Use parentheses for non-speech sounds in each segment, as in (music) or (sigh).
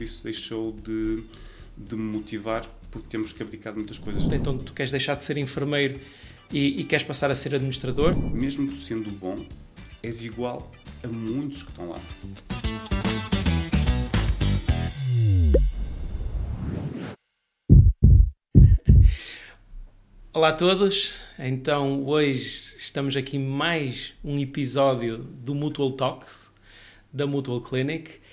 isso deixou de, de me motivar porque temos que abdicar de muitas coisas. Então tu queres deixar de ser enfermeiro e, e queres passar a ser administrador? Mesmo tu sendo bom, és igual a muitos que estão lá. Olá a todos, então hoje estamos aqui mais um episódio do Mutual Talks da Mutual Clinic.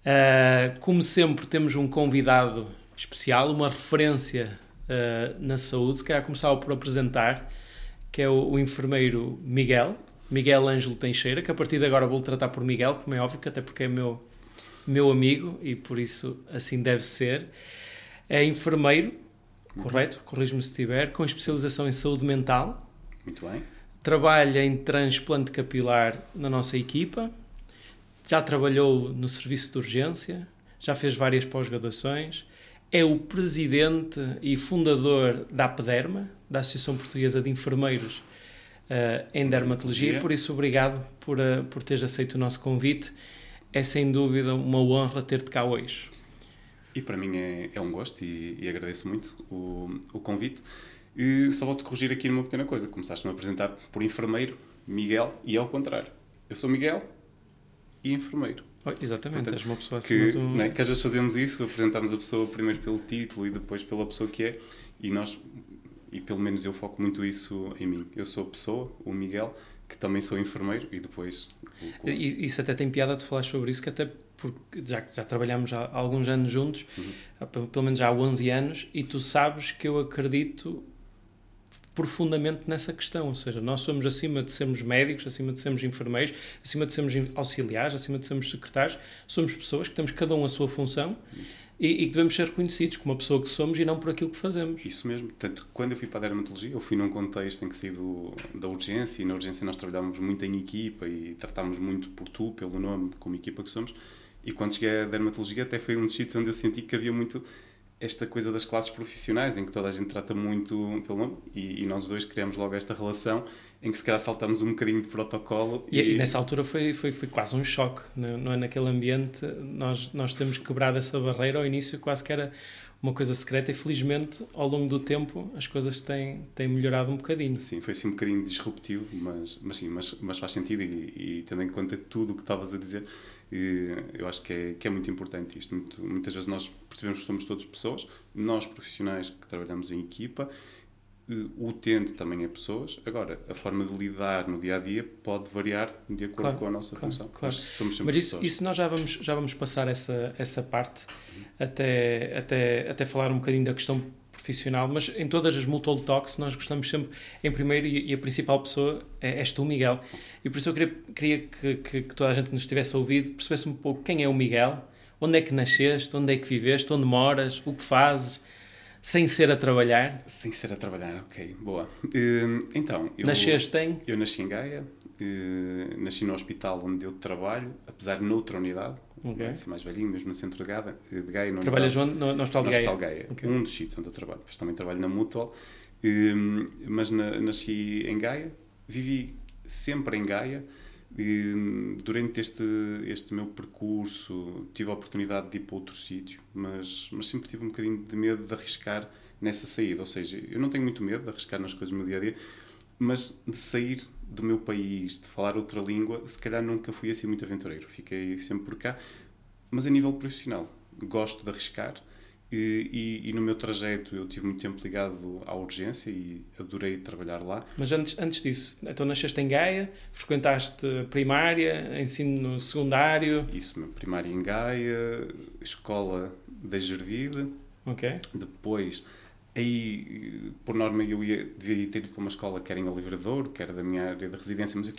Uh, como sempre, temos um convidado especial, uma referência uh, na saúde. Se calhar começava por apresentar, que é o, o, enfermeiro Miguel, Miguel Ângelo Teixeira, que a partir de agora vou tratar por Miguel, como é óbvio, até porque é meu, meu amigo e por isso assim deve ser. É enfermeiro, uhum. correto? Corrijo-me se estiver, com especialização em saúde mental. Muito bem. Trabalha em transplante capilar na nossa equipa. Já trabalhou no serviço de urgência, já fez várias pós-graduações, é o presidente e fundador da APDERMA, da Associação Portuguesa de Enfermeiros uh, em Dermatologia. Por isso, obrigado por, uh, por teres aceito o nosso convite. É sem dúvida uma honra ter-te cá hoje. E para mim é, é um gosto e, e, agradeço muito o, o convite. E só vou-te corrigir aqui numa pequena coisa. Começaste-me a apresentar por enfermeiro, Miguel, e ao contrário. Eu sou Miguel e enfermeiro. Oh, exatamente, Portanto, és uma pessoa assim que, muito... é, que às vezes fazemos isso, apresentamos a pessoa primeiro pelo título e depois pela pessoa que é, e nós, e pelo menos eu foco muito isso em mim. Eu sou a pessoa, o Miguel, que também sou enfermeiro, e depois... O, o... Isso até tem piada de falar sobre isso, que até porque já, já trabalhamos há alguns anos juntos, uhum. pelo menos já há 11 anos, e tu sabes que eu acredito profundamente nessa questão, ou seja, nós somos acima de sermos médicos, acima de sermos enfermeiros, acima de sermos auxiliares, acima de sermos secretários, somos pessoas que temos cada um a sua função e, e que devemos ser reconhecidos como a pessoa que somos e não por aquilo que fazemos. Isso mesmo. Tanto quando eu fui para a dermatologia, eu fui num contexto em que sido da urgência e na urgência nós trabalhávamos muito em equipa e tratávamos muito por tu, pelo nome, como equipa que somos. E quando cheguei à dermatologia até foi um dos sítios onde eu senti que havia muito esta coisa das classes profissionais, em que toda a gente trata muito pelo nome, e, e nós dois criamos logo esta relação em que se calhar saltamos um bocadinho de protocolo. E, e nessa altura foi, foi, foi quase um choque, não é? Naquele ambiente, nós, nós temos quebrado essa barreira. Ao início, quase que era uma coisa secreta, e felizmente, ao longo do tempo, as coisas têm, têm melhorado um bocadinho. Sim, foi assim um bocadinho disruptivo, mas, mas sim, mas, mas faz sentido, e, e tendo em conta tudo o que estavas a dizer eu acho que é, que é muito importante isto. Muito, muitas vezes nós percebemos que somos todos pessoas, nós profissionais que trabalhamos em equipa, o utente também é pessoas. Agora, a forma de lidar no dia a dia pode variar de acordo claro, com a nossa claro, função. Claro. Mas somos sempre Mas isso, pessoas. isso nós já vamos, já vamos passar essa, essa parte uhum. até, até, até falar um bocadinho da questão profissional, mas em todas as Mutual Talks nós gostamos sempre, em primeiro, e, a principal pessoa é, és tu, Miguel. E por isso eu queria, queria que, que, que, toda a gente que nos tivesse ouvido percebesse um pouco quem é o Miguel, onde é que nasceste, onde é que viveste, onde moras, o que fazes, sem ser a trabalhar. Sem ser a trabalhar, ok, boa. Uh, então, eu, Nasceste em? Eu nasci em Gaia, uh, nasci no hospital onde eu trabalho, apesar de noutra unidade, Okay. Ser mais velhinho, mesmo no centro de Gaia. De Gaia Trabalhas onde? No, no Hospital de Gaia? No Hospital Gaia. Okay. Um dos sítios onde eu trabalho. Mas também trabalho na Mutual. Mas na, nasci em Gaia. Vivi sempre em Gaia. Um, durante este, este meu percurso tive a oportunidade de ir para outro sítio, mas, mas sempre tive um bocadinho de medo de arriscar nessa saída. Ou seja, eu não tenho muito medo de arriscar nas coisas do meu dia a dia, mas de sair do meu país, de falar outra língua, se calhar nunca fui assim muito aventureiro. Fiquei sempre por cá. Mas a nível profissional, gosto de arriscar. E, e, e, no meu trajeto eu tive muito tempo ligado à urgência e adorei trabalhar lá. Mas antes, antes disso, então nasceste em Gaia, frequentaste primária, ensino secundário? Isso, primária em Gaia, escola da Gervide. Ok. Depois Aí, por norma, eu ia, devia ter ido para uma escola que era em Oliveirador, que era da minha área de residência, mas eu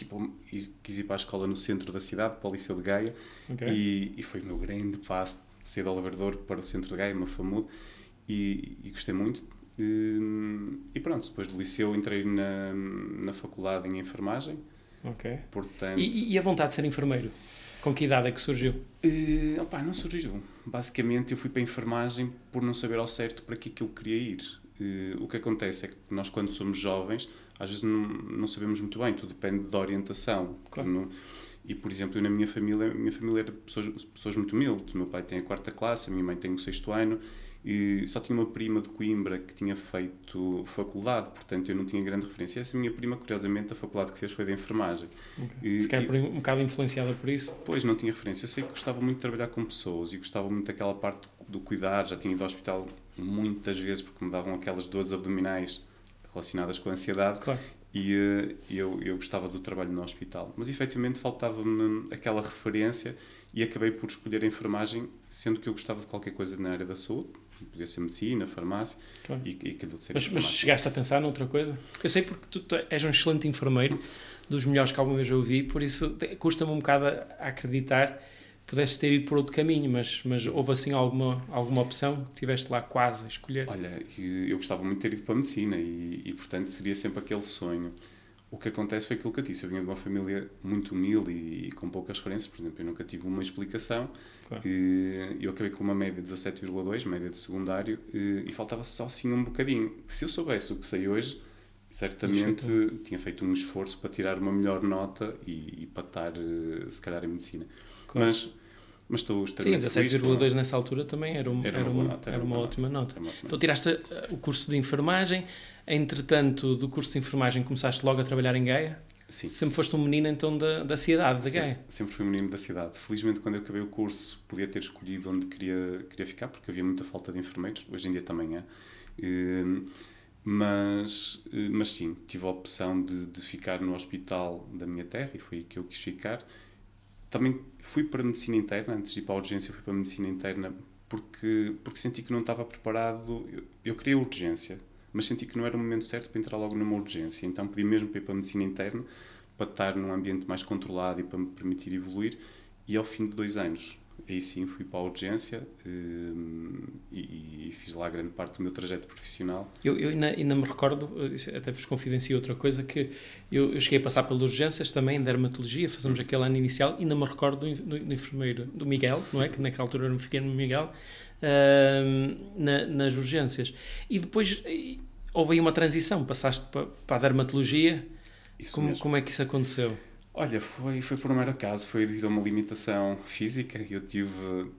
quis ir para a escola no centro da cidade, para o Liceu de Gaia, okay. e, e, foi o meu grande passo ser de Oliveirador para o centro de Gaia, Mafamudo, e, e gostei muito. E, e, pronto, depois do liceu entrei na, na faculdade em enfermagem. Ok. Portanto... E, e a vontade de ser enfermeiro? Com que idade é que surgiu? Uh, opa, não surgiu. Basicamente, eu fui para a enfermagem por não saber ao certo para que é que eu queria ir. o que acontece é que nós, quando somos jovens, às vezes não, não sabemos muito bem, tudo depende da orientação. Claro. Não, e, por exemplo, eu na minha família, minha família era pessoas, pessoas muito humildes. O meu pai tem a quarta classe, a minha mãe tem o sexto ano, e só tinha uma prima de Coimbra que tinha feito faculdade, portanto eu não tinha grande referência. Essa minha prima, curiosamente, a faculdade que fez foi de enfermagem. Okay. E, Se calhar um bocado influenciada por isso? Pois, não tinha referência. Eu sei que gostava muito de trabalhar com pessoas e gostava muito daquela parte do cuidar. Já tinha ido ao hospital muitas vezes porque me davam aquelas dores abdominais relacionadas com a ansiedade. Claro. E uh, eu, eu gostava do trabalho no hospital. Mas efetivamente faltava-me aquela referência e acabei por escolher a enfermagem, sendo que eu gostava de qualquer coisa na área da saúde podia ser medicina, farmácia claro. e, e aquilo de ser mas, mas chegaste a pensar noutra coisa? Eu sei porque tu, tu és um excelente enfermeiro, dos melhores que alguma vez eu ouvi, por isso custa-me um bocado a acreditar pudeste ter ido por outro caminho, mas, mas houve assim alguma, alguma opção que tiveste lá quase a escolher? Olha, eu gostava muito de ter ido para a medicina e, e portanto seria sempre aquele sonho o que acontece foi aquilo que eu disse. Eu vinha de uma família muito humilde e, e com poucas referências. Por exemplo, eu nunca tive uma explicação. Claro. E, eu acabei com uma média de 17,2, média de secundário, e, e, faltava só assim um bocadinho. Se eu soubesse o que sei hoje, certamente tinha feito um esforço para tirar uma melhor nota e, e para estar, eh, se calhar, em medicina. Claro. Mas mas estou extremamente Sim, 17,2 nessa altura também era, um, era, era, uma, nota, era, uma, uma, ótima nota. Então tiraste eh, o curso de enfermagem, entretanto, do curso de enfermagem começaste logo a trabalhar em Gaia? Sim. Sempre foste um menino então da, da cidade, de Gaia? Sempre fui um menino da cidade. Felizmente, quando eu acabei o curso, podia ter escolhido onde queria, queria ficar, porque havia muita falta de enfermeiros, hoje em dia também é. Mas, eh, mas sim, tive a opção de, de ficar no hospital da minha terra e foi aí que eu quis ficar também fui para a medicina interna, antes de ir para a urgência, fui para a medicina interna porque, porque senti que não estava preparado. Eu, eu queria urgência, mas senti que não era o momento certo para entrar logo numa urgência. Então pedi mesmo para ir para a medicina interna, para estar num ambiente mais controlado e para me permitir evoluir. E ao fim de dois anos aí sim fui para a urgência um, e, e, fiz lá grande parte do meu trajeto profissional. Eu, eu ainda, ainda, me recordo, até vos confidencio outra coisa, que eu, eu cheguei a passar pelas urgências também, em dermatologia, fazemos hum. aquele ano inicial, ainda me recordo do, do, do, enfermeiro, do Miguel, não é? Que naquela altura eu me fiquei no Miguel, uh, na, nas urgências. E depois houve aí uma transição, passaste para, para a dermatologia. Como, como é que isso aconteceu? Olha, foi, foi por um mero acaso, foi devido a uma limitação física. Eu tive,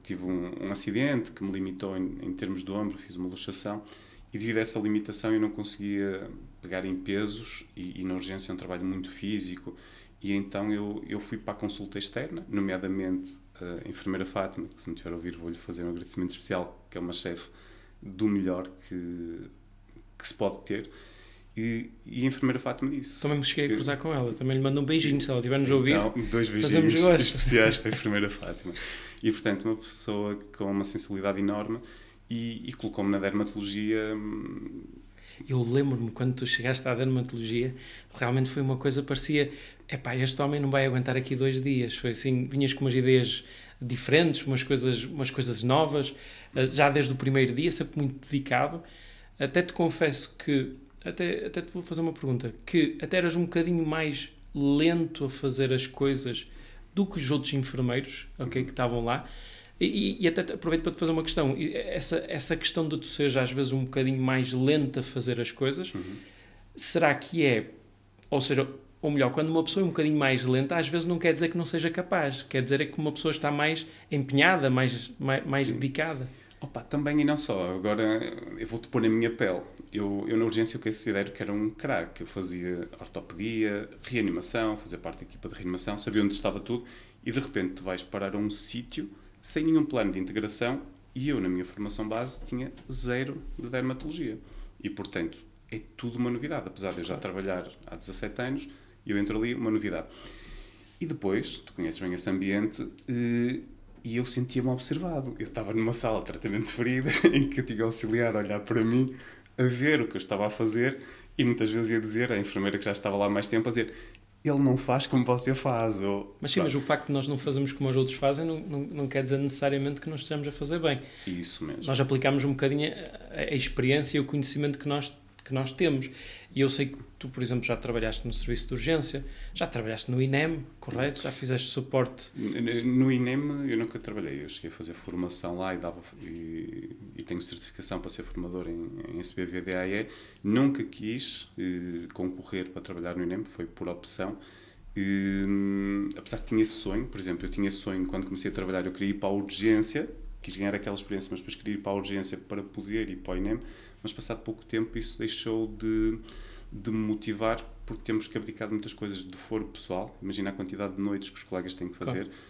tive um, um acidente que me limitou em, em termos de ombro, fiz uma luxação e devido a essa limitação eu não conseguia pegar em pesos e, e na urgência é um trabalho muito físico e então eu, eu fui para a consulta externa, nomeadamente a enfermeira Fátima, que se me tiver a ouvir vou-lhe fazer um agradecimento especial, que é uma chefe do melhor que, que se pode ter e, e a enfermeira Fátima disse. Também me cheguei que... a cruzar com ela, também lhe mando um beijinho se ela estiver-nos a ouvir. Então, dois beijinhos (laughs) especiais para a enfermeira Fátima. E portanto, uma pessoa com uma sensibilidade enorme e, e colocou-me na dermatologia. Hum, Eu lembro-me quando tu chegaste à dermatologia, realmente foi uma coisa parecia: epá, este homem não vai aguentar aqui dois dias. Foi assim, vinhas com umas ideias diferentes, umas coisas, umas coisas novas, eh, já desde o primeiro dia, sempre muito dedicado. Até te confesso que até, até te vou fazer uma pergunta, que até eras um bocadinho mais lento a fazer as coisas do que os outros enfermeiros, ok, que estavam lá. E, e, até aproveito para te fazer uma questão. Essa, essa questão de tu seres às vezes um bocadinho mais lento a fazer as coisas, uhum. será que é, ou seja, ou melhor, quando uma pessoa é um bocadinho mais lenta, às vezes não quer dizer que não seja capaz, quer dizer é que uma pessoa está mais empenhada, mais, mais, mais dedicada. Opa, também e não só. Agora eu vou-te pôr na minha pele. Eu, eu na urgência eu considero que era um craque. Eu fazia ortopedia, reanimação, fazia parte da equipa de reanimação, sabia onde estava tudo e de repente tu vais parar a um sítio sem nenhum plano de integração e eu na minha formação base tinha zero de dermatologia. E portanto é tudo uma novidade. Apesar de eu já trabalhar há 17 anos, eu entro ali, uma novidade. E depois, tu conheces bem esse ambiente, eh, e eu sentia-me observado. Eu estava numa sala de tratamento de feridas (laughs) em que eu tinha auxiliar a olhar para mim, a ver o que eu estava a fazer e muitas vezes ia dizer, a enfermeira que já estava lá há mais tempo, a dizer ele não faz como você faz. Ou, mas sim, mas o facto de nós não fazermos como os outros fazem não, não, não quer dizer necessariamente que nós estejamos a fazer bem. Isso mesmo. Nós aplicamos um bocadinho a, a experiência e o conhecimento que nós que nós temos. E eu sei que tu, por exemplo, já trabalhaste no serviço de urgência, já trabalhaste no INEM, correto? Já fizeste suporte? No INEM eu nunca trabalhei, eu cheguei a fazer formação lá e, dava, e, e tenho certificação para ser formador em, em SBVDAE. Nunca quis eh, concorrer para trabalhar no INEM, foi por opção. E, apesar que tinha esse sonho, por exemplo, eu tinha esse sonho quando comecei a trabalhar, eu queria ir para a urgência, quis ganhar aquela experiência, mas depois queria ir para a urgência para poder ir para o INEM, mas passado pouco tempo isso deixou de, de me motivar porque temos que abdicar de muitas coisas de foro pessoal. Imagina a quantidade de noites que os colegas têm que fazer, claro.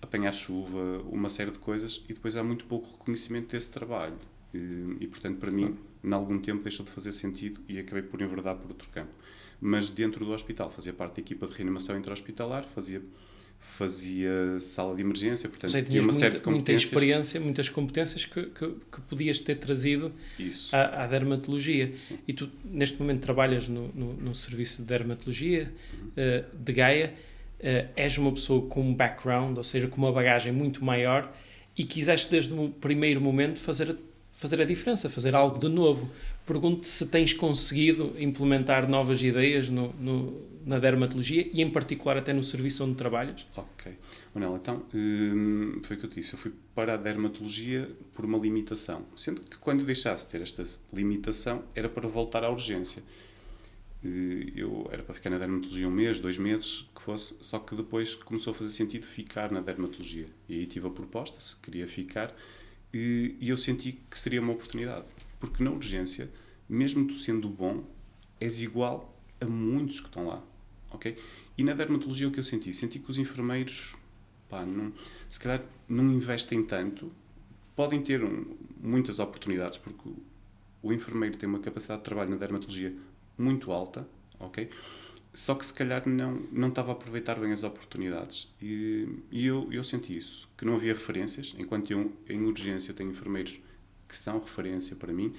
apanhar chuva, uma série de coisas e depois há muito pouco reconhecimento desse trabalho. E, e portanto, para claro. mim, em algum tempo deixou de fazer sentido e acabei por enverdar por outro campo. Mas dentro do hospital, fazia parte da equipa de reanimação intra-hospitalar, fazia fazia sala de emergência, portanto Sei, tinha uma muita, série de competências. Muita experiência, muitas competências que, que, que podias ter trazido à, à, dermatologia. Sim. E tu, neste momento, trabalhas no, no, no serviço de dermatologia uhum. uh, de Gaia, uh, és uma pessoa com um background, ou seja, com uma bagagem muito maior e quiseste desde o primeiro momento fazer a, fazer a diferença, fazer algo de novo. Pergunto se tens conseguido implementar novas ideias no, no, na dermatologia e, em particular, até no serviço onde trabalhas. Ok. Manel, então, hum, foi o que eu te disse. Eu fui para a dermatologia por uma limitação. Sendo que, quando eu deixasse de ter esta limitação, era para voltar à urgência. Eu era para ficar na dermatologia um mês, dois meses, que fosse, só que depois começou a fazer sentido ficar na dermatologia. E aí tive a proposta, se queria ficar, e eu senti que seria uma oportunidade porque na urgência, mesmo tu sendo bom, és igual a muitos que estão lá. Ok? E na dermatologia o que eu senti? Senti que os enfermeiros, pá, não, se calhar não investem tanto, podem ter um, muitas oportunidades, porque o, enfermeiro tem uma capacidade de trabalho na dermatologia muito alta, ok? Só que se calhar não, não estava a aproveitar bem as oportunidades. E, e eu, eu senti isso, que não havia referências, enquanto eu em urgência tenho enfermeiros que são referência para mim.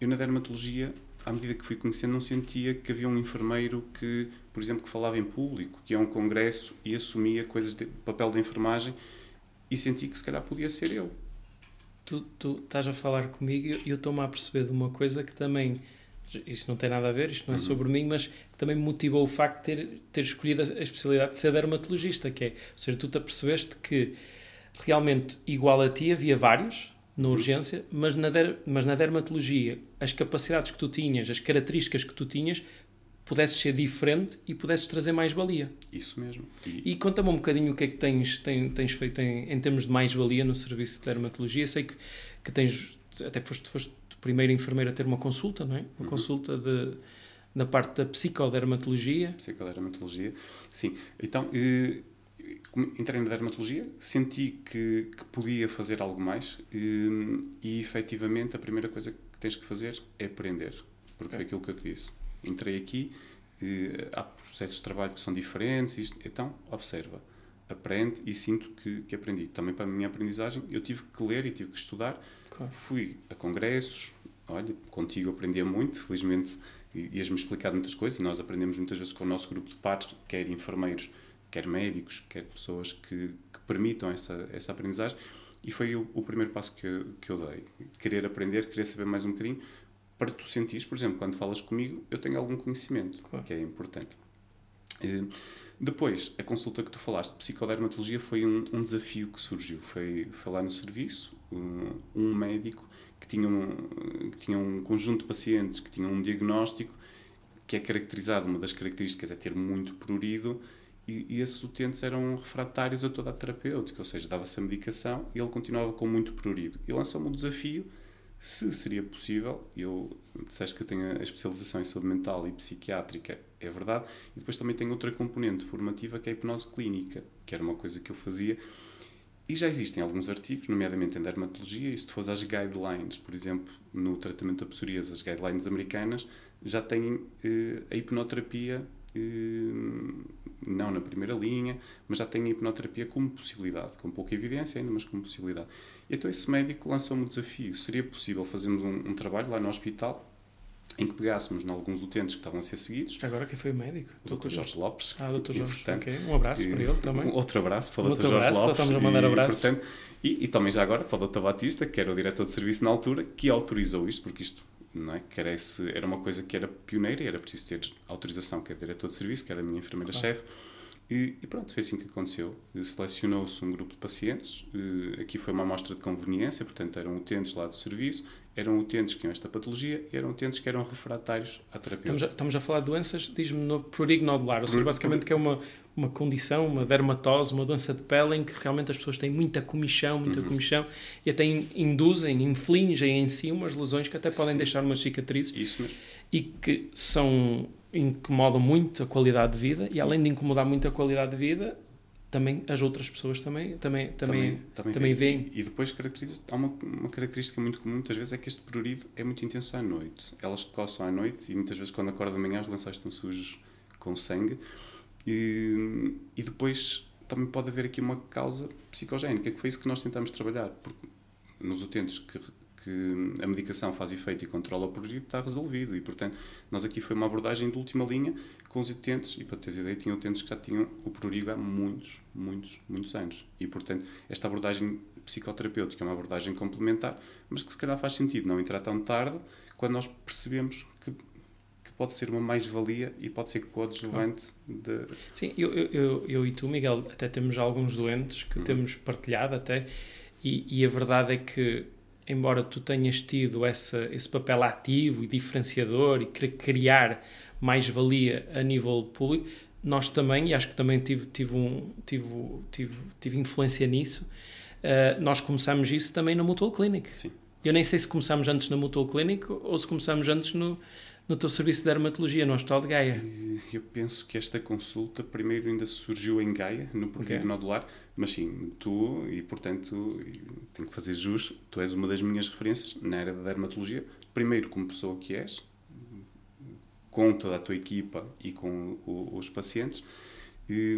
Eu na dermatologia, à medida que fui conhecendo, não sentia que havia um enfermeiro que, por exemplo, que falava em público, que ia a um congresso e assumia coisas de papel de enfermagem e senti que se calhar podia ser eu. Tu, tu estás a falar comigo e eu estou-me a perceber de uma coisa que também isto não tem nada a ver, isto não é uhum. sobre mim, mas também me motivou o facto de ter, ter escolhido a especialidade de ser dermatologista, que é, ou seja, tu te apercebeste que realmente igual a ti havia vários, na urgência, mas na, der, mas na dermatologia, as capacidades que tu tinhas, as características que tu tinhas, pudesses ser diferente e pudesses trazer mais valia. Isso mesmo. E, e conta-me um bocadinho o que é que tens, tens, tens feito em, em termos de mais valia no serviço de dermatologia. Sei que, que tens, até foste, foste o primeiro enfermeiro a ter uma consulta, não é? Uma uhum. consulta de, na parte da psicodermatologia. Psicodermatologia, sim. Então, eh, entrei na dermatologia, senti que, que podia fazer algo mais e, hum, e efetivamente a primeira coisa que tens que fazer é aprender, porque é aquilo que eu te disse. Entrei aqui, há processos de trabalho que são diferentes, então observa, aprende e sinto que, que aprendi. Também para a minha aprendizagem eu tive que ler e tive que estudar, claro. fui a congressos, olha, contigo aprendia muito, felizmente ias-me explicar muitas coisas e nós aprendemos muitas vezes com o nosso grupo de pares, quer enfermeiros, quer médicos, quer pessoas que, que permitam essa, essa aprendizagem. E foi o, o, primeiro passo que eu, que eu dei. Querer aprender, querer saber mais um bocadinho, para tu sentires, por exemplo, quando falas comigo, eu tenho algum conhecimento, claro. que é importante. Uh, depois, a consulta que tu falaste, psicodermatologia, foi um, um desafio que surgiu. Foi falar no serviço, um, um médico que tinha um, que tinha um conjunto de pacientes que tinham um diagnóstico que é caracterizado, uma das características é ter muito prurido e, e, esses utentes eram refratários a toda a terapêutica, ou seja, dava-se a medicação e ele continuava com muito prurido. E lançou-me o desafio, se seria possível, eu disseste que tenho a especialização em saúde mental e psiquiátrica, é verdade, e depois também tenho outra componente formativa que é a hipnose clínica, que era uma coisa que eu fazia, e já existem alguns artigos, nomeadamente em dermatologia, e se tu fores às guidelines, por exemplo, no tratamento da psoríase, as guidelines americanas, já têm eh, a hipnoterapia eh, não na primeira linha, mas já tem a hipnoterapia como possibilidade, com pouca evidência ainda, mas como possibilidade. E então esse médico lançou-me o desafio: seria possível fazermos um, um, trabalho lá no hospital em que pegássemos em alguns utentes que estavam a ser seguidos. Agora quem foi o médico? O Dr. Jorge Lopes. Ah, Dr. E, Jorge. portanto. Um abraço para ele também. (laughs) Um outro abraço para o Um Dr. outro Jorge abraço, Lopes. estamos a mandar e, abraços. portanto, e, e também já agora para o Dr. Batista, que era o diretor de serviço na altura, que autorizou isto, porque isto não é, carece, era uma coisa que era pioneira e era preciso ter autorização, que é diretor de serviço, que era a minha enfermeira-chefe. E, e pronto, foi assim que aconteceu. Selecionou-se um grupo de pacientes. eh, Aqui foi uma amostra de conveniência, portanto, eram utentes lá do serviço, eram utentes que tinham esta patologia e eram utentes que eram refratários à terapia. Estamos a, estamos a falar de doenças, diz-me, no prurigo nodular, ou seja, basicamente que é uma, uma condição, uma dermatose, uma doença de pele em que realmente as pessoas têm muita comichão, muita Uhum. comichão e até in- induzem, infligem em si umas lesões que até podem Sim. deixar umas cicatrizes Isso mesmo. e que são incomodam muito a qualidade de vida e além de incomodar muito a qualidade de vida, também as outras pessoas também também também, também veem. E depois caracteriza há uma, uma característica muito comum muitas vezes é que este prurido é muito intenso à noite. Elas coçam à noite e muitas vezes quando acordam de manhã os lençóis estão sujos com sangue. E, e depois também pode haver aqui uma causa psicogénica, que foi isso que nós tentamos trabalhar. Porque nos utentes que, que a medicação faz efeito e controla o prurido, está resolvido. E, portanto, nós aqui foi uma abordagem de última linha com os utentes, e para teres ideia, tinha utentes que já tinham o prurigo há muitos, muitos, muitos anos. E, portanto, esta abordagem psicoterapêutica é uma abordagem complementar, mas que se calhar faz sentido não entrar tão tarde quando nós percebemos que pode ser uma mais-valia e pode ser coadjuvante de... Sim, eu, eu, eu, e tu, Miguel, até temos alguns doentes que Uhum. temos partilhado até, e, e a verdade é que, embora tu tenhas tido essa, esse papel ativo e diferenciador e querer criar mais-valia a nível público, nós também, e acho que também tive, tive, um, tive, tive, tive influência nisso, eh, nós começamos isso também na Mutual Clinic. Sim. Eu nem sei se começamos antes na Mutual Clinic ou se começamos antes no, no teu serviço de dermatologia, no Hospital de Gaia. Eu penso que esta consulta primeiro ainda surgiu em Gaia, no prurido Ok. nodular, mas sim, tu, e portanto, tenho que fazer jus, tu és uma das minhas referências na área da dermatologia, primeiro como pessoa que és, com toda a tua equipa e com o- os pacientes, e,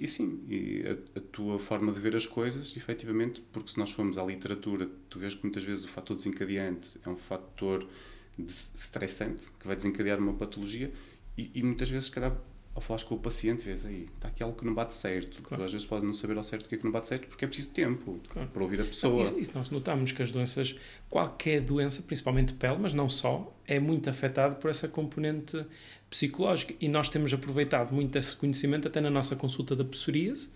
e sim, e a, a tua forma de ver as coisas, efetivamente, porque se nós formos à literatura, tu vês que muitas vezes o fator desencadeante é um fator estressante que vai desencadear uma patologia e, e muitas vezes, se calhar, ao falares com o paciente, vês aí, está aqui algo que não bate certo. Claro. Às vezes pode não saber ao certo o que é que não bate certo porque é preciso tempo Claro. para ouvir a pessoa. Isso, isso nós notamos que as doenças, qualquer doença, principalmente pele, mas não só, é muito afetado por essa componente psicológica. E nós temos aproveitado muito esse conhecimento até na nossa consulta da psoríase,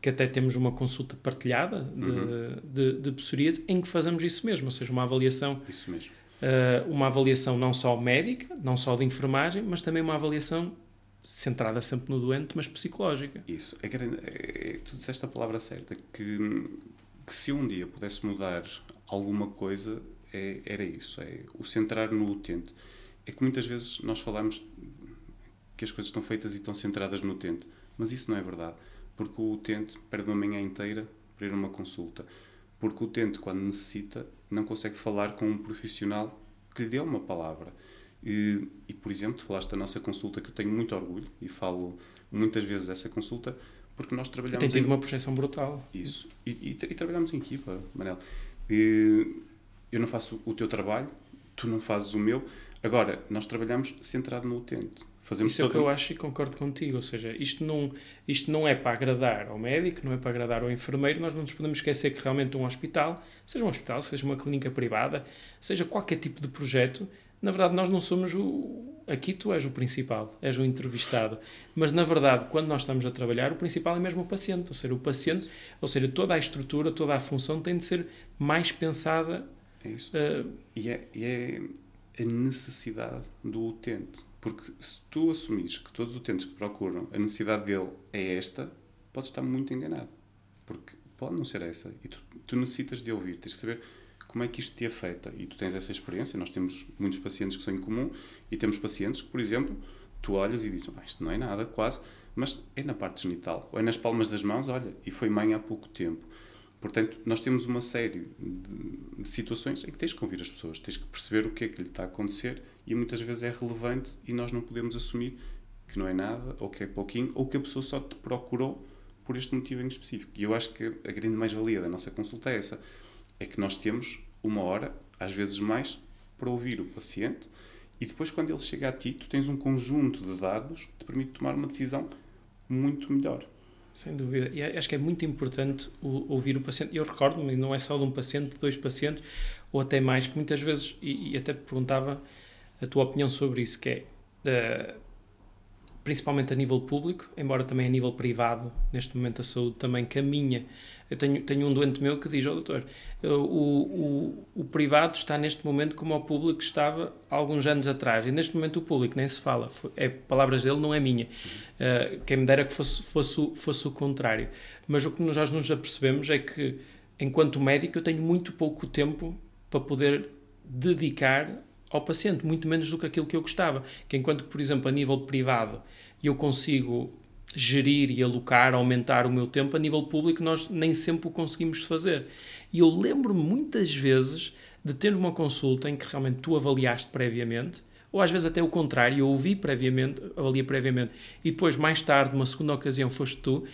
que até temos uma consulta partilhada de, Uhum. de, de psoríase, em que fazemos isso mesmo, ou seja, uma avaliação, Isso mesmo. Eh, uma avaliação não só médica, não só de enfermagem, mas também uma avaliação centrada sempre no doente, mas psicológica. Isso. É, é, é- tu disseste a palavra certa, que, que se um dia pudesse mudar alguma coisa, é, era isso. É o centrar no utente. É que muitas vezes nós falamos que as coisas estão feitas e estão centradas no utente, mas isso não é verdade. Porque o utente perde uma manhã inteira para ir a uma consulta. Porque o utente, quando necessita, não consegue falar com um profissional que lhe dê uma palavra. E, e, por exemplo, falaste da nossa consulta, que eu tenho muito orgulho e falo muitas vezes dessa consulta, porque nós trabalhamos Tem tido em- uma projeção brutal. isso. E, e, e trabalhamos em equipa, Manel. Eu não faço o teu trabalho, tu não fazes o meu. Agora, nós trabalhamos centrado no utente. Fazemos Isso é o que eu acho e concordo contigo. Ou seja, isto não, isto não é para agradar ao médico, não é para agradar ao enfermeiro. Nós não nos podemos esquecer que realmente um hospital, seja um hospital, seja uma clínica privada, seja qualquer tipo de projeto, na verdade nós não somos o. Aqui tu és o principal, és o entrevistado. Mas na verdade, quando nós estamos a trabalhar, o principal é mesmo o paciente. Ou seja, o paciente, ou seja, toda a estrutura, toda a função tem de ser mais pensada. É isso. eh, E é, e é a necessidade do utente. Porque se tu assumires que todos os utentes que procuram, a necessidade dele é esta, podes estar muito enganado. Porque pode não ser essa. E tu, tu necessitas de ouvir, tens que saber como é que isto te afeta. E tu tens essa experiência. Nós temos muitos pacientes que são em comum e temos pacientes que, por exemplo, tu olhas e dizes, ah, isto não é nada, quase, mas é na parte genital, ou é nas palmas das mãos, olha, e foi mãe há pouco tempo. Portanto, nós temos uma série de, situações em que tens que ouvir as pessoas, tens que perceber o que é que lhe está a acontecer e muitas vezes é relevante e nós não podemos assumir que não é nada, ou que é pouquinho, ou que a pessoa só te procurou por este motivo em específico. E eu acho que a grande mais-valia da nossa consulta é essa, é que nós temos uma hora, às vezes mais, para ouvir o paciente E depois, quando ele chega a ti, tu tens um conjunto de dados que te permite tomar uma decisão muito melhor. Sem dúvida. E acho que é muito importante ouvir o paciente. Eu recordo-me, não é só de um paciente, de dois pacientes, ou até mais, que muitas vezes, e, e até perguntava a tua opinião sobre isso, que é, uh, principalmente a nível público, embora também a nível privado, neste momento a saúde também caminha eu tenho, tenho um doente meu que diz, oh, doutor, o, o, o privado está neste momento como o público estava há alguns anos atrás. E neste momento o público nem se fala. É palavras dele, não é minha. Uh, quem me dera que fosse, fosse, fosse o contrário. Mas o que nós nos apercebemos é que, enquanto médico, eu tenho muito pouco tempo para poder dedicar ao paciente, muito menos do que aquilo que eu gostava. Que enquanto, por exemplo, a nível privado, eu consigo gerir e alocar, aumentar o meu tempo, a nível público nós nem sempre o conseguimos fazer. E eu lembro-me muitas vezes de ter uma consulta em que realmente tu avaliaste previamente, ou às vezes até o contrário, eu ouvi previamente, avalia previamente, e depois mais tarde, numa segunda ocasião, foste tu,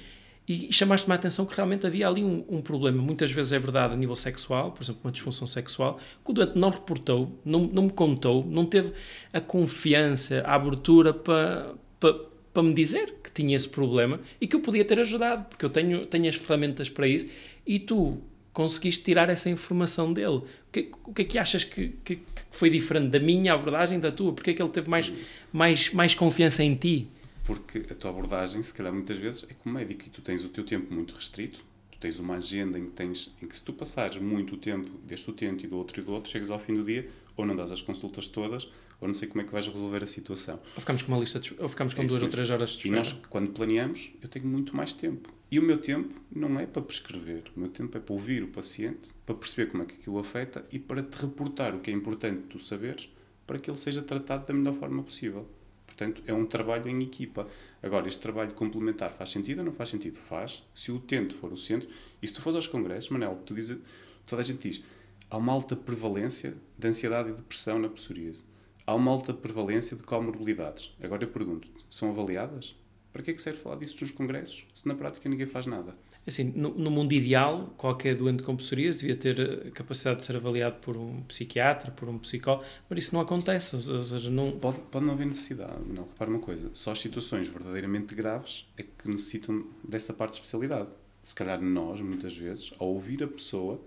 e chamaste-me a atenção que realmente havia ali um, um, problema, muitas vezes é verdade a nível sexual, por exemplo, uma disfunção sexual, que o doente não reportou, não, não me contou, não teve a confiança, a abertura para, para, para me dizer que tinha esse problema e que eu podia ter ajudado, porque eu tenho, tenho as ferramentas para isso e tu conseguiste tirar essa informação dele. O que, o que é que achas que, que, que, foi diferente da minha abordagem da tua? Porque é que ele teve mais, mais, mais confiança em ti? Porque a tua abordagem, se calhar muitas vezes, é como médico e tu tens o teu tempo muito restrito, tu tens uma agenda em que, tens, em que se tu passares muito tempo deste utente e do outro e do outro, chegas ao fim do dia, ou não dás as consultas todas, ou não sei como é que vais resolver a situação. Ou ficamos com uma lista de, ou ficamos com é duas ou três horas de espera. E nós, quando planeamos, eu tenho muito mais tempo. E o meu tempo não é para prescrever, o meu tempo é para ouvir o paciente, para perceber como é que aquilo afeta e para te reportar o que é importante tu saberes para que ele seja tratado da melhor forma possível. Portanto, é um trabalho em equipa. Agora, este trabalho complementar faz sentido ou não faz sentido? Faz. Se o utente for o centro, e se tu fores aos congressos, Manel, tu dizes, toda a gente diz, há uma alta prevalência de ansiedade e depressão na psoríase há uma alta prevalência de comorbilidades. Agora eu pergunto, são avaliadas? Para que é que serve falar disso nos congressos, se na prática ninguém faz nada? Assim, no, no mundo ideal, qualquer doente com psoríase devia ter a capacidade de ser avaliado por um psiquiatra, por um psicólogo, mas isso não acontece, ou seja, não... Pode, pode não haver necessidade, não, repara uma coisa, só as situações verdadeiramente graves é que necessitam dessa parte de especialidade. Se calhar nós, muitas vezes, ao ouvir a pessoa,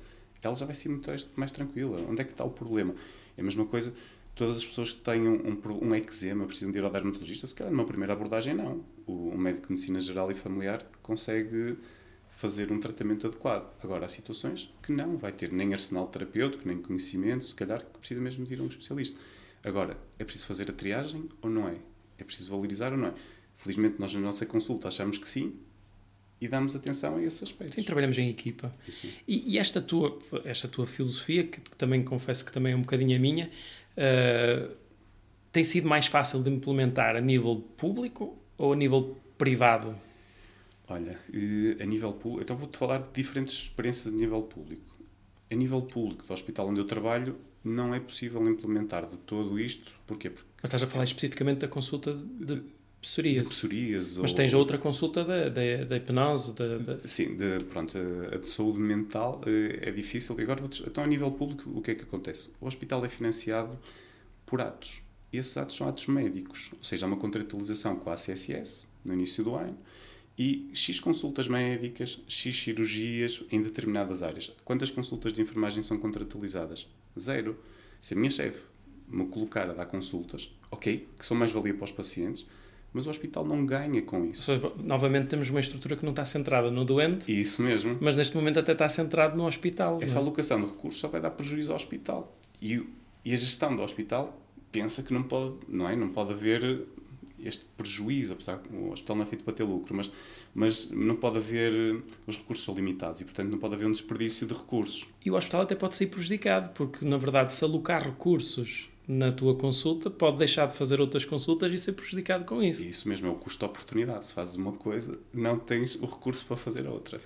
ela já vai ser muito mais tranquila. Onde é que está o problema? É a mesma coisa todas as pessoas que têm um, um, eczema precisam de ir ao dermatologista, se calhar numa primeira abordagem não. O, um médico de medicina geral e familiar consegue fazer um tratamento adequado. Agora, há situações que não vai ter nem arsenal terapêutico, nem conhecimento, se calhar que precisa mesmo de ir a um especialista. Agora, é preciso fazer a triagem ou não é? É preciso valorizar ou não é? Felizmente, nós na nossa consulta achamos que sim e damos atenção a esses aspectos. Sim, trabalhamos em equipa. E, e, esta, tua, esta tua filosofia, que também confesso que também é um bocadinho a minha, uh, tem sido mais fácil de implementar a nível público ou a nível privado? Olha, eh, a nível público, então vou-te falar de diferentes experiências a nível público. A nível público do hospital onde eu trabalho, não é possível implementar de todo isto. Porquê? Porque Mas estás a falar especificamente da consulta de psoríase. De psoríase Mas ou... tens outra consulta da, da, da hipnose? Da, da... Sim, de, pronto, a de saúde mental eh, é difícil. Agora, então, a nível público, o que é que acontece? O hospital é financiado por atos. E esses atos são atos médicos, ou seja, há uma contratualização com a ACSS no início do ano e X consultas médicas, X cirurgias em determinadas áreas. Quantas consultas de enfermagem são contratualizadas? Zero. Se a minha chefe me colocar a dar consultas, ok, que são mais-valia para os pacientes, mas o hospital não ganha com isso. Novamente temos uma estrutura que não está centrada no doente. Isso mesmo. Mas neste momento até está centrado no hospital. Essa é? alocação de recursos só vai dar prejuízo ao hospital. E, e a gestão do hospital pensa que não pode, não é? Não pode haver este prejuízo, apesar que o hospital não é feito para ter lucro, mas, mas não pode haver, os recursos são limitados e, portanto, não pode haver um desperdício de recursos. E o hospital até pode sair prejudicado, porque, na verdade, se alocar recursos na tua consulta, pode deixar de fazer outras consultas e ser prejudicado com isso. Isso mesmo, é o custo de oportunidade. Se fazes uma coisa, não tens o recurso para fazer a outra.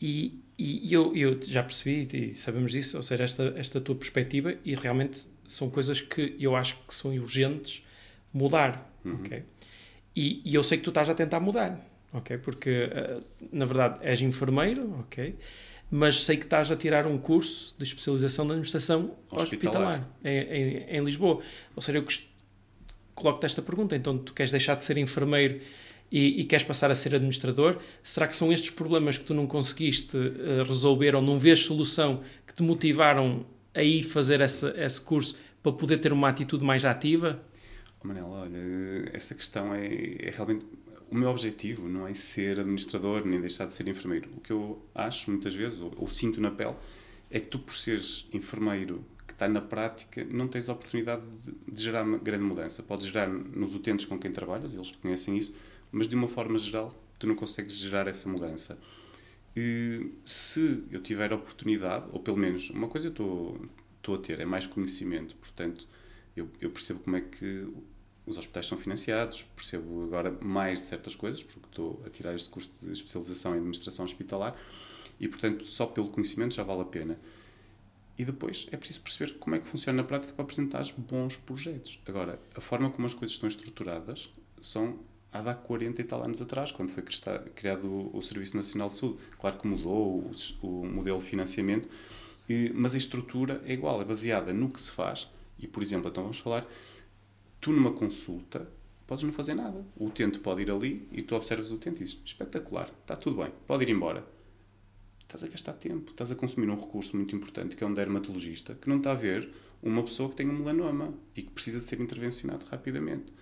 E, e eu, eu já percebi e sabemos disso, ou seja, esta, esta tua perspectiva, e realmente são coisas que eu acho que são urgentes mudar, uhum. ok? E, e eu sei que tu estás a tentar mudar, ok? Porque, eh, na verdade, és enfermeiro, ok? Mas sei que estás a tirar um curso de especialização de administração hospitalar, hospitalar em, em, em, Lisboa. Ou seja, eu coloco-te esta pergunta. Então, tu queres deixar de ser enfermeiro e, e, queres passar a ser administrador? Será que são estes problemas que tu não conseguiste uh, resolver ou não vês solução que te motivaram a ir fazer essa, esse curso para poder ter uma atitude mais ativa? Oh, Manel, olha, essa questão é, é realmente. O meu objetivo não é ser administrador nem deixar de ser enfermeiro. O que eu acho muitas vezes, ou, ou sinto na pele, é que tu, por seres enfermeiro que está na prática, não tens a oportunidade de, de gerar uma grande mudança. Podes gerar nos utentes com quem trabalhas, eles conhecem isso, mas de uma forma geral, tu não consegues gerar essa mudança. E, se eu tiver a oportunidade, ou pelo menos uma coisa eu estou, estou a ter, é mais conhecimento, portanto, eu, eu percebo como é que os hospitais são financiados, percebo agora mais de certas coisas, porque estou a tirar este curso de especialização em administração hospitalar e, portanto, só pelo conhecimento já vale a pena. E depois é preciso perceber como é que funciona na prática para apresentar bons projetos. Agora, a forma como as coisas estão estruturadas são há de há 40 e tal anos atrás, quando foi criado o, Serviço Nacional de Saúde. Claro que mudou o, modelo de financiamento, mas a estrutura é igual, é baseada no que se faz. E, por exemplo, então vamos falar tu numa consulta podes não fazer nada. O utente pode ir ali e tu observas o utente e dizes: espetacular, está tudo bem, pode ir embora. Estás a gastar tempo, estás a consumir um recurso muito importante que é um dermatologista que não está a ver uma pessoa que tem um melanoma e que precisa de ser intervencionado rapidamente.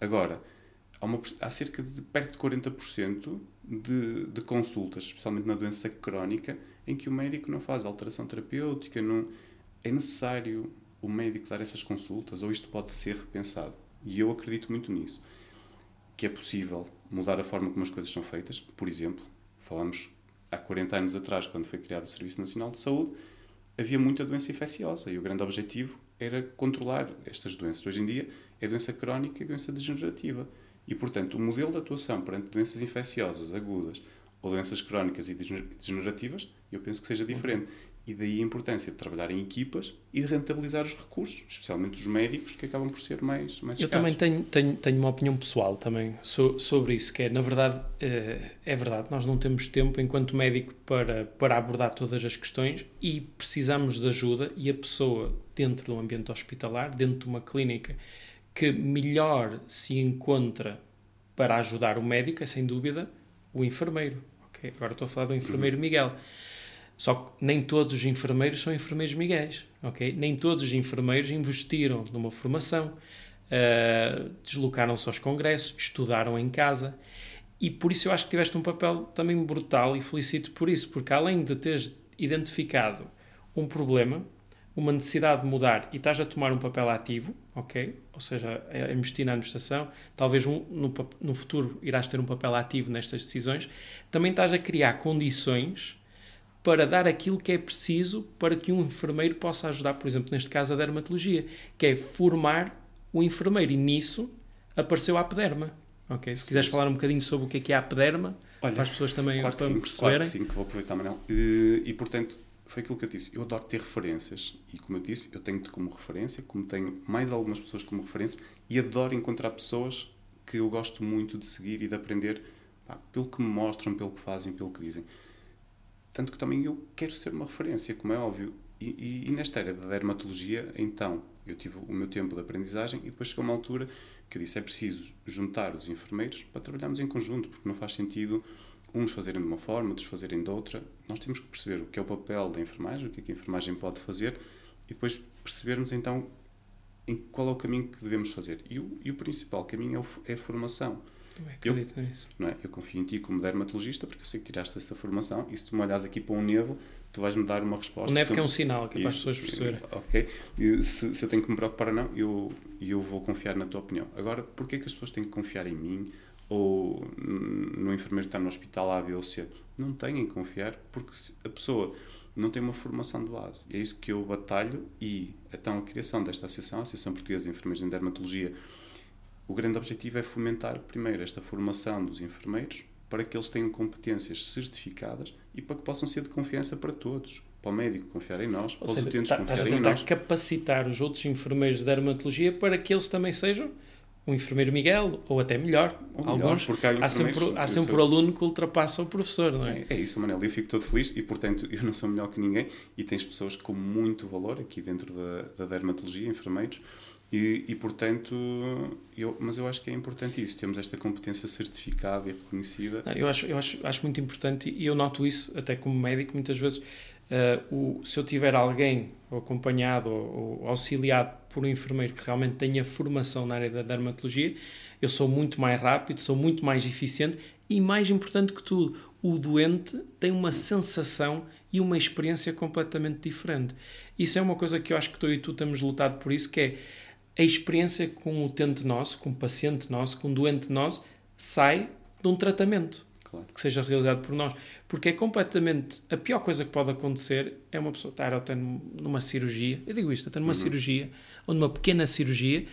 Agora, há, uma, há cerca de perto de 40% de, de consultas, especialmente na doença crónica, em que o médico não faz alteração terapêutica, não é necessário o médico dar essas consultas ou isto pode ser repensado. E eu acredito muito nisso. Que é possível mudar a forma como as coisas são feitas. Por exemplo, falamos há 40 anos atrás, quando foi criado o Serviço Nacional de Saúde, havia muita doença infecciosa e o grande objetivo era controlar estas doenças. Hoje em dia é doença crónica e doença degenerativa. E, portanto, o modelo de atuação perante doenças infecciosas agudas ou doenças crónicas e degenerativas, eu penso que seja diferente. E daí a importância de trabalhar em equipas e de rentabilizar os recursos, especialmente os médicos, que acabam por ser mais, mais Eu também tenho, tenho, tenho uma opinião pessoal também so, sobre isso, que é, na verdade, é, é verdade, nós não temos tempo enquanto médico para, para abordar todas as questões e precisamos de ajuda e a pessoa dentro do ambiente hospitalar, dentro de uma clínica, que melhor se encontra para ajudar o médico é, sem dúvida, o enfermeiro. Okay? Agora estou a falar do enfermeiro uhum. Miguel. Só que nem todos os enfermeiros são enfermeiros miguéis, ok? Nem todos os enfermeiros investiram numa formação, uh, deslocaram-se aos congressos, estudaram em casa. E por isso eu acho que tiveste um papel também brutal e felicito por isso, porque além de teres identificado um problema, uma necessidade de mudar e estás a tomar um papel ativo, ok? Ou seja, a investir na administração, talvez um, no, no futuro irás ter um papel ativo nestas decisões, também estás a criar condições para dar aquilo que é preciso para que um enfermeiro possa ajudar, por exemplo, neste caso a dermatologia, que é formar o enfermeiro. E nisso apareceu a apoderma. Ok, se quiseres falar um bocadinho sobre o que é, que é a apoderma, Olha, para as pessoas também claro para sim, perceberem. Claro que sim, que vou aproveitar, Manel. E, e, portanto, foi aquilo que eu disse. Eu adoro ter referências. E como eu disse, eu tenho-te como referência, como tenho mais algumas pessoas como referência, e adoro encontrar pessoas que eu gosto muito de seguir e de aprender pá, pelo que me mostram, pelo que fazem, pelo que dizem. Tanto que também eu quero ser uma referência, como é óbvio. E, e, e nesta era da dermatologia, então, eu tive o meu tempo de aprendizagem e depois chegou uma altura que eu disse é preciso juntar os enfermeiros para trabalharmos em conjunto, porque não faz sentido uns fazerem de uma forma, outros fazerem de outra. Nós temos que perceber o que é o papel da enfermagem, o que é que a enfermagem pode fazer e depois percebermos então em qual é o caminho que devemos fazer. E o, e o principal caminho é, o, é a formação. Também acredito eu, nisso. Não é? Eu confio em ti como dermatologista porque eu sei que tiraste essa formação e se tu me olhas aqui para um nevo, tu vais-me dar uma resposta. O nevo que é um sinal, que é para as pessoas perceberem. Ok. E se, se, eu tenho que me preocupar ou não, eu, eu vou confiar na tua opinião. Agora, porquê que as pessoas têm que confiar em mim ou no enfermeiro que está no hospital A, B ou C? Não têm que confiar porque a pessoa não tem uma formação de base. E é isso que eu batalho e então a criação desta associação, a Associação Portuguesa de Enfermeiros em Dermatologia, o grande objetivo é fomentar, primeiro, esta formação dos enfermeiros para que eles tenham competências certificadas e para que possam ser de confiança para todos. Para o médico confiar em nós, para os utentes tá, confiarem em nós. capacitar os outros enfermeiros de dermatologia para que eles também sejam o enfermeiro Miguel, ou até melhor. Ou Alguns, porque há, há sempre, há sempre o aluno que ultrapassa o professor, não é? é? É isso, Manel. Eu fico todo feliz e, portanto, (laughs) eu não sou melhor que ninguém e tens pessoas com muito valor aqui dentro da, da dermatologia, enfermeiros, E, e, portanto, eu, mas eu acho que é importante isso, temos esta competência certificada e reconhecida. Não, eu acho, eu acho, acho muito importante e eu noto isso até como médico, muitas vezes, uh, o, se eu tiver alguém acompanhado ou, ou, auxiliado por um enfermeiro que realmente tenha formação na área da dermatologia, eu sou muito mais rápido, sou muito mais eficiente e, mais importante que tudo, o doente tem uma sensação e uma experiência completamente diferente. Isso é uma coisa que eu acho que tu e tu temos lutado por isso, que é a experiência com um utente nosso, com um paciente nosso, com um doente nosso, sai de um tratamento claro. que seja realizado por nós. Porque é completamente. A pior coisa que pode acontecer é uma pessoa estar até numa cirurgia, eu digo isto, até numa uhum. cirurgia, ou numa pequena cirurgia,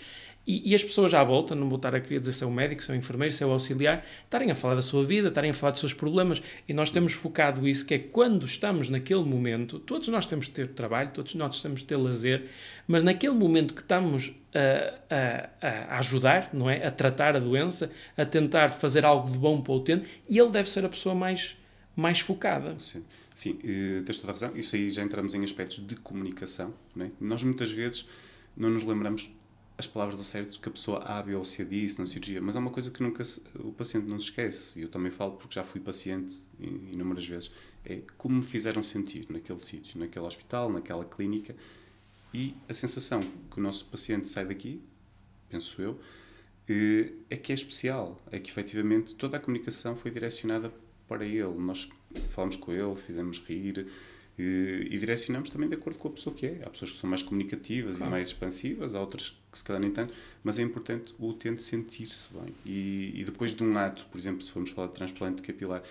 e, e, as pessoas à volta, não vou estar a querer dizer se é um médico, se é um enfermeiro, se é um auxiliar, estarem a falar da sua vida, estarem a falar dos seus problemas. E nós temos focado isso, que é quando estamos naquele momento, todos nós temos de ter trabalho, todos nós temos de ter lazer, mas naquele momento que estamos a, a, a ajudar, não é? A tratar a doença, a tentar fazer algo de bom para o utente, e ele deve ser a pessoa mais, mais focada. Sim. Sim, uh, tens toda a razão. Isso aí já entramos em aspectos de comunicação. É? Nós muitas vezes não nos lembramos as palavras acertas que a pessoa A, B ou C disse na cirurgia, mas há uma coisa que nunca o paciente não se esquece, e eu também falo porque já fui paciente inúmeras vezes, é como me fizeram sentir naquele sítio, naquele hospital, naquela clínica, e a sensação que o nosso paciente sai daqui, penso eu, eh, é que é especial, é que efetivamente toda a comunicação foi direcionada para ele. Nós falamos com ele, fizemos rir, e, e, direcionamos também de acordo com a pessoa que é. Há pessoas que são mais comunicativas claro. e mais expansivas, há outras que se calhar nem tanto, mas é importante o utente sentir-se bem. E, e, depois de um ato, por exemplo, se formos falar de transplante capilar,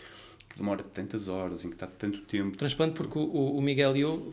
que demora tantas horas, em que está tanto tempo. Transplante, porque o, o Miguel e eu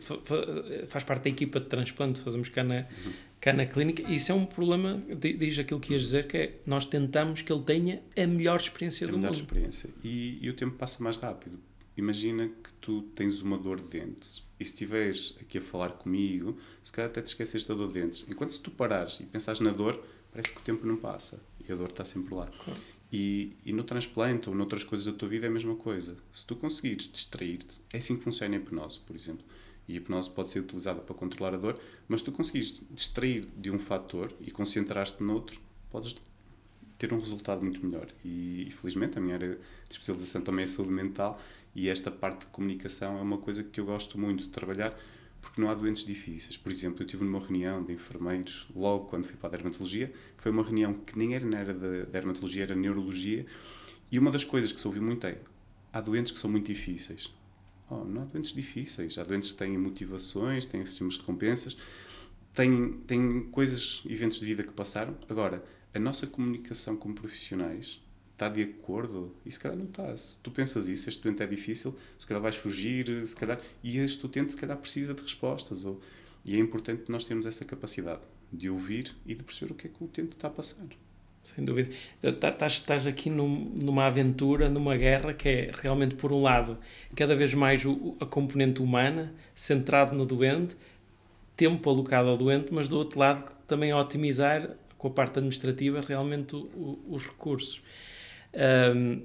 faz parte da equipa de transplante, fazemos cá na, uhum. cá na clínica, e isso é um problema, diz aquilo que ias dizer, que é nós tentamos que ele tenha a melhor experiência a do melhor mundo. experiência. E, e o tempo passa mais rápido imagina que tu tens uma dor de dentes e se estiveres aqui a falar comigo, se calhar até te esqueces da dor de dentes. Enquanto se tu parares e pensares na dor, parece que o tempo não passa e a dor está sempre lá. Claro. E, e no transplante ou noutras coisas da tua vida é a mesma coisa. Se tu conseguires distrair-te, é assim que funciona a hipnose, por exemplo. E a hipnose pode ser utilizada para controlar a dor, mas se tu conseguires distrair de um fator e concentrar-te noutro, podes ter um resultado muito melhor. E, e felizmente a minha área de especialização também é saúde mental e esta parte de comunicação é uma coisa que eu gosto muito de trabalhar porque não há doentes difíceis. Por exemplo, eu tive numa reunião de enfermeiros logo quando fui para a dermatologia, foi uma reunião que nem era na área da dermatologia, era neurologia, e uma das coisas que se ouviu muito é há doentes que são muito difíceis. Oh, não há doentes difíceis, há doentes que têm motivações, têm sistemas de recompensas, têm, têm coisas, eventos de vida que passaram. Agora, a nossa comunicação como profissionais está de acordo? E se calhar não está. Se tu pensas isso, este doente é difícil, se calhar vais fugir, se calhar, e este utente se calhar precisa de respostas. Ou, e é importante nós termos essa capacidade de ouvir e de perceber o que é que o utente está a passar. Sem dúvida. Estás, estás aqui num, numa aventura, numa guerra que é realmente, por um lado, cada vez mais o, a componente humana, centrado no doente, tempo alocado ao doente, mas do outro lado também a otimizar com a parte administrativa realmente o, o, os recursos. Um,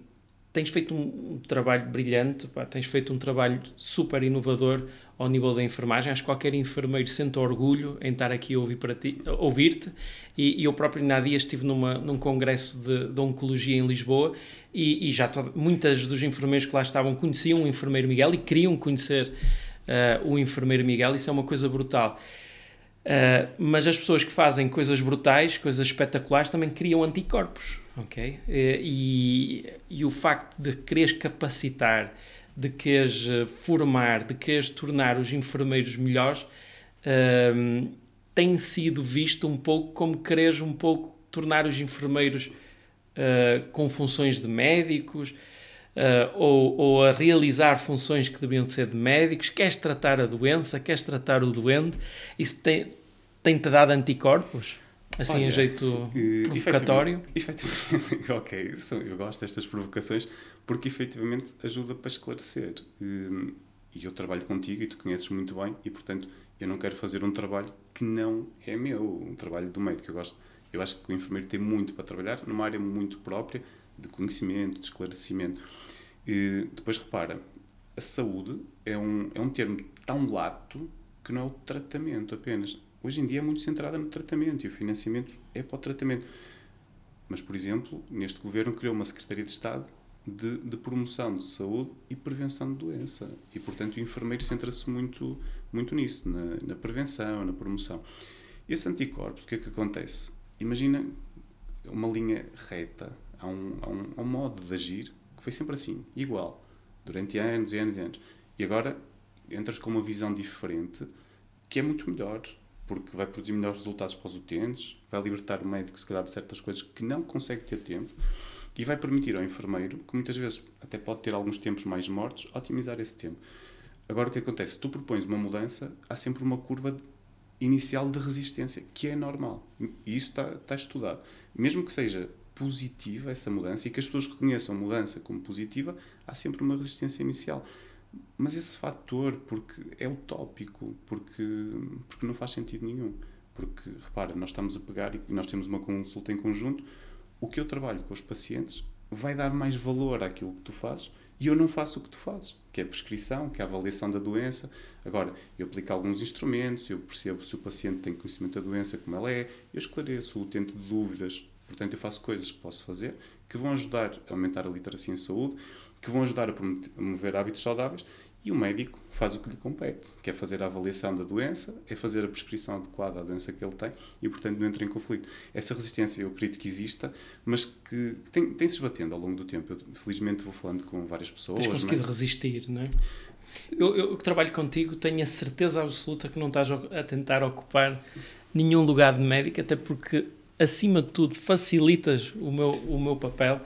tens feito um, trabalho brilhante, pá, tens feito um trabalho super inovador ao nível da enfermagem. Acho que qualquer enfermeiro sente orgulho em estar aqui a ouvir para ti, ouvir-te. E, e, eu próprio, na dia, estive numa, num congresso de, de Oncologia em Lisboa e, e já muitas dos enfermeiros que lá estavam conheciam o enfermeiro Miguel e queriam conhecer uh, o enfermeiro Miguel. Isso é uma coisa brutal. Uh, mas as pessoas que fazem coisas brutais, coisas espetaculares, também criam anticorpos, ok? E, e o facto de quereres capacitar, de quereres eh, formar, de quereres tornar os enfermeiros melhores, uh, tem sido visto um pouco como quereres um pouco tornar os enfermeiros uh, com funções de médicos, uh, ou, ou, a realizar funções que deviam ser de médicos, queres tratar a doença, queres tratar o doente, isso tem, tem-te dado anticorpos? Assim, Olha, em jeito uh, provocatório? Efetivamente, efetivamente, (laughs) ok, eu gosto destas provocações porque efetivamente ajuda para esclarecer. Uh, e eu trabalho contigo e tu conheces muito bem e, portanto, eu não quero fazer um trabalho que não é meu, um trabalho do médico. Eu gosto, eu acho que o enfermeiro tem muito para trabalhar numa área muito própria de conhecimento, de esclarecimento. E depois repara, a saúde é um, é um termo tão lato que não é o tratamento apenas. Hoje em dia é muito centrada no tratamento e o financiamento é para o tratamento. Mas, por exemplo, neste governo criou uma Secretaria de Estado de, de promoção de saúde e prevenção de doença. E, portanto, o enfermeiro centra-se muito, muito nisso, na, na prevenção, na promoção. Esse anticorpos, o que é que acontece? Imagina uma linha reta, há um, há um, há um modo de agir que foi sempre assim, igual, durante anos e anos e anos. E agora entras com uma visão diferente que é muito melhor, porque vai produzir melhores resultados para os utentes, vai libertar o médico, se calhar, de certas coisas que não consegue ter tempo e vai permitir ao enfermeiro, que muitas vezes até pode ter alguns tempos mais mortos, otimizar esse tempo. Agora, o que acontece? Se tu propões uma mudança, há sempre uma curva inicial de resistência, que é normal. E isso está, está estudado. Mesmo que seja positiva essa mudança e que as pessoas reconheçam a mudança como positiva, há sempre uma resistência inicial. Mas esse fator, porque é utópico, porque, porque não faz sentido nenhum. Porque, repara, nós estamos a pegar e nós temos uma consulta em conjunto, o que eu trabalho com os pacientes vai dar mais valor àquilo que tu fazes e eu não faço o que tu fazes, que é a prescrição, que é a avaliação da doença. Agora, eu aplico alguns instrumentos, eu percebo se o paciente tem conhecimento da doença, como ela é, eu esclareço o utente de dúvidas. Portanto, eu faço coisas que posso fazer que vão ajudar a aumentar a literacia em saúde, que vão ajudar a promover hábitos saudáveis e o médico faz o que lhe compete, que é fazer a avaliação da doença, é fazer a prescrição adequada à doença que ele tem e, portanto, não entra em conflito. Essa resistência eu acredito que exista, mas que tem, tem se esbatendo ao longo do tempo. Eu, felizmente, vou falando com várias pessoas. Tens conseguido não é? resistir, não é? Eu, eu que trabalho contigo tenho a certeza absoluta que não estás a tentar ocupar nenhum lugar de médico, até porque, acima de tudo, facilitas o meu, o meu papel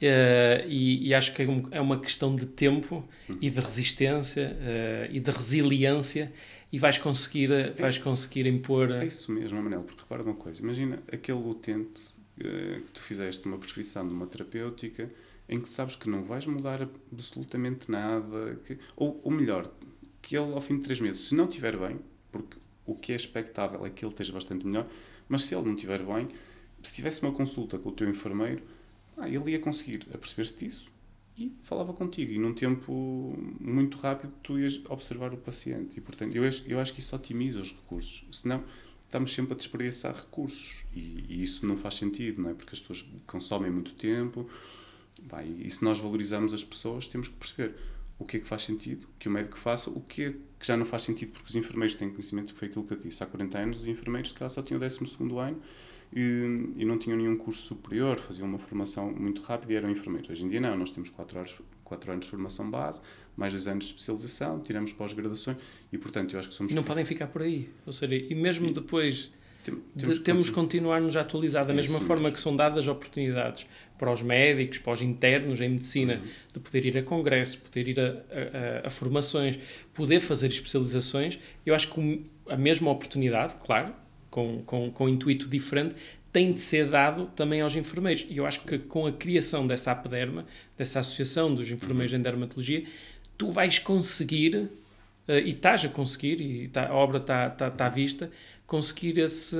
Uh, e, e, acho que é, é uma questão de tempo e de resistência uh, e de resiliência e vais conseguir, eh, vais conseguir impor... É isso mesmo, Manel, porque repara uma coisa, imagina aquele utente uh, que tu fizeste uma prescrição de uma terapêutica em que sabes que não vais mudar absolutamente nada, que, ou, ou melhor, que ele ao fim de três meses, se não estiver bem, porque o que é expectável é que ele esteja bastante melhor, mas se ele não estiver bem, se tivesse uma consulta com o teu enfermeiro, ah, ele ia conseguir aperceber-se disso e falava contigo. E num tempo muito rápido tu ias observar o paciente. E, portanto, eu, eu acho que isso otimiza os recursos. Senão, estamos sempre a desperdiçar recursos. E, e, isso não faz sentido, não é? Porque as pessoas consomem muito tempo. E se nós valorizamos as pessoas, temos que perceber o que é que faz sentido que o médico faça, o que é que já não faz sentido, porque os enfermeiros têm conhecimento, foi aquilo que eu disse há 40 anos, os enfermeiros que só tinham o 12 ano e, e, não tinham nenhum curso superior, faziam uma formação muito rápida e eram enfermeiros. Hoje em dia não, nós temos 4 anos, quatro anos de formação base, mais 2 anos de especialização, tiramos pós-graduações e, portanto, eu acho que somos... Não podem ficar por aí, ou seja, e mesmo e, depois... Temos, de, temos que continuar-nos a atualizar da é mesma forma mesmo. que são dadas oportunidades para os médicos, para os internos em medicina, uhum. de poder ir a congressos, poder ir a, a, a, formações, poder fazer especializações. Eu acho que a mesma oportunidade, claro, com, com, com um intuito diferente, tem de ser dado também aos enfermeiros. E eu acho que com a criação dessa APDERMA, dessa Associação dos Enfermeiros em Dermatologia, tu vais conseguir, e estás a conseguir, e tá, a obra está tá, tá à vista, conseguir esse,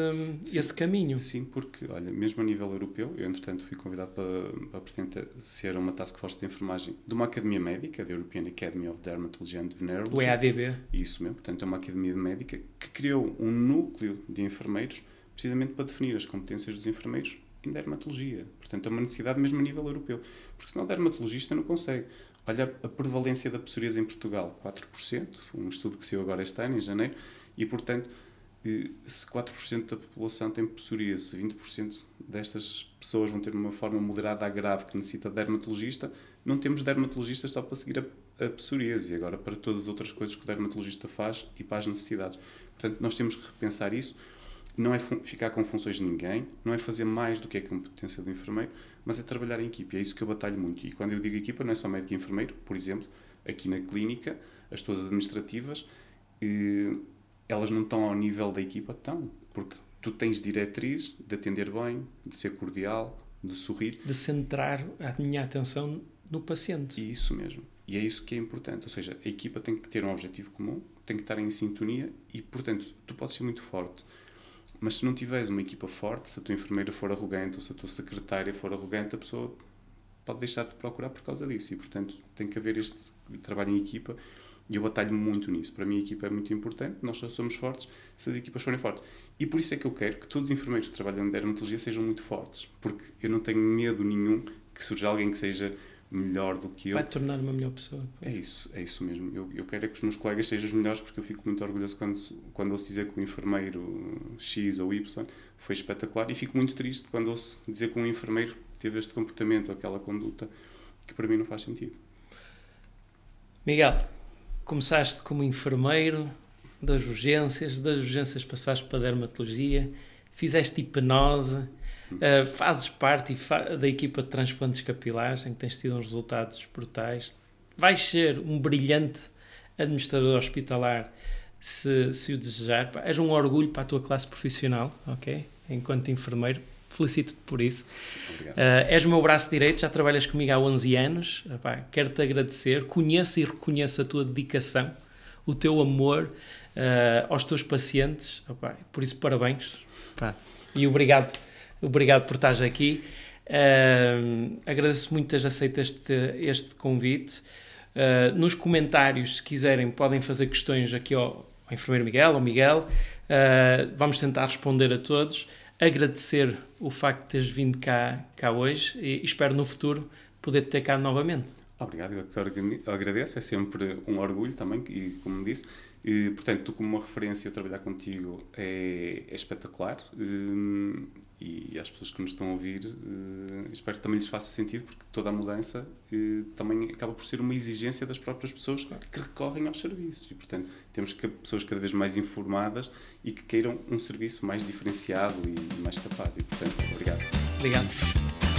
esse caminho. Sim, porque, olha, mesmo a nível europeu, eu entretanto fui convidado para, para ser uma task force de enfermagem de uma academia médica, da European Academy of Dermatology and Venereology. O EADB. Isso mesmo, portanto é uma academia médica que criou um núcleo de enfermeiros precisamente para definir as competências dos enfermeiros em dermatologia. Portanto, é uma necessidade mesmo a nível europeu. Porque senão o dermatologista não consegue. Olha a prevalência da psoríase em Portugal, 4%, um estudo que saiu agora este ano, em janeiro, e portanto se 4% da população tem psoríase, 20% destas pessoas vão ter uma forma moderada a grave que necessita de dermatologista, não temos dermatologistas só para seguir a, a psoríase, agora para todas as outras coisas que o dermatologista faz e para as necessidades. Portanto, nós temos que repensar isso. Não é ficar com funções de ninguém, não é fazer mais do que é competência do enfermeiro, mas é trabalhar em equipe. É isso que eu batalho muito. E quando eu digo equipa, não é só médico e enfermeiro, por exemplo, aqui na clínica, as pessoas administrativas. Eh, elas não estão ao nível da equipa, estão, porque tu tens diretrizes de atender bem, de ser cordial, de sorrir. De centrar a minha atenção no paciente. E isso mesmo. E é isso que é importante. Ou seja, a equipa tem que ter um objetivo comum, tem que estar em sintonia e, portanto, tu podes ser muito forte. Mas se não tiveres uma equipa forte, se a tua enfermeira for arrogante ou se a tua secretária for arrogante, a pessoa pode deixar de procurar por causa disso. E, portanto, tem que haver este trabalho em equipa E eu batalho muito nisso. Para mim, a equipa é muito importante, nós só somos fortes se as equipas forem fortes. E por isso é que eu quero que todos os enfermeiros que trabalham em dermatologia sejam muito fortes, porque eu não tenho medo nenhum que surja alguém que seja melhor do que eu. Vai tornar uma melhor pessoa. É isso, é isso mesmo. Eu, eu quero é que os meus colegas sejam os melhores porque eu fico muito orgulhoso quando, quando ouço dizer que o enfermeiro X ou Y foi espetacular e fico muito triste quando ouço dizer que um enfermeiro teve este comportamento, aquela conduta que para mim não faz sentido. Miguel, começaste como enfermeiro das urgências, das urgências passaste para a dermatologia, fizeste hipnose, Uh, fazes parte fa da equipa de transplantes capilares, em que tens tido uns resultados brutais. Vais ser um brilhante administrador hospitalar se, se o desejar. És um orgulho para a tua classe profissional, ok? Enquanto enfermeiro. Felicito-te por isso. Uh, és o meu braço direito, já trabalhas comigo há 11 anos. Quero-te agradecer. Conheço e reconheço a tua dedicação, o teu amor uh, aos teus pacientes. por isso, parabéns. E obrigado Obrigado por estares aqui. Uh, agradeço muito teres aceito este, este convite. Uh, nos comentários, se quiserem, podem fazer questões aqui ao, ao enfermeiro Miguel, ao Miguel. Uh, vamos tentar responder a todos. Agradecer o facto de teres vindo cá, cá hoje e espero no futuro poder te ter cá novamente. Obrigado, eu agradeço. É sempre um orgulho também, e como disse, e, portanto, tu como uma referência, trabalhar contigo é, é espetacular e, e às pessoas que nos estão a ouvir espero que também lhes faça sentido porque toda a mudança também acaba por ser uma exigência das próprias pessoas que recorrem aos serviços e, portanto, temos que pessoas cada vez mais informadas e que queiram um serviço mais diferenciado e mais capaz e, portanto, obrigado. Obrigado.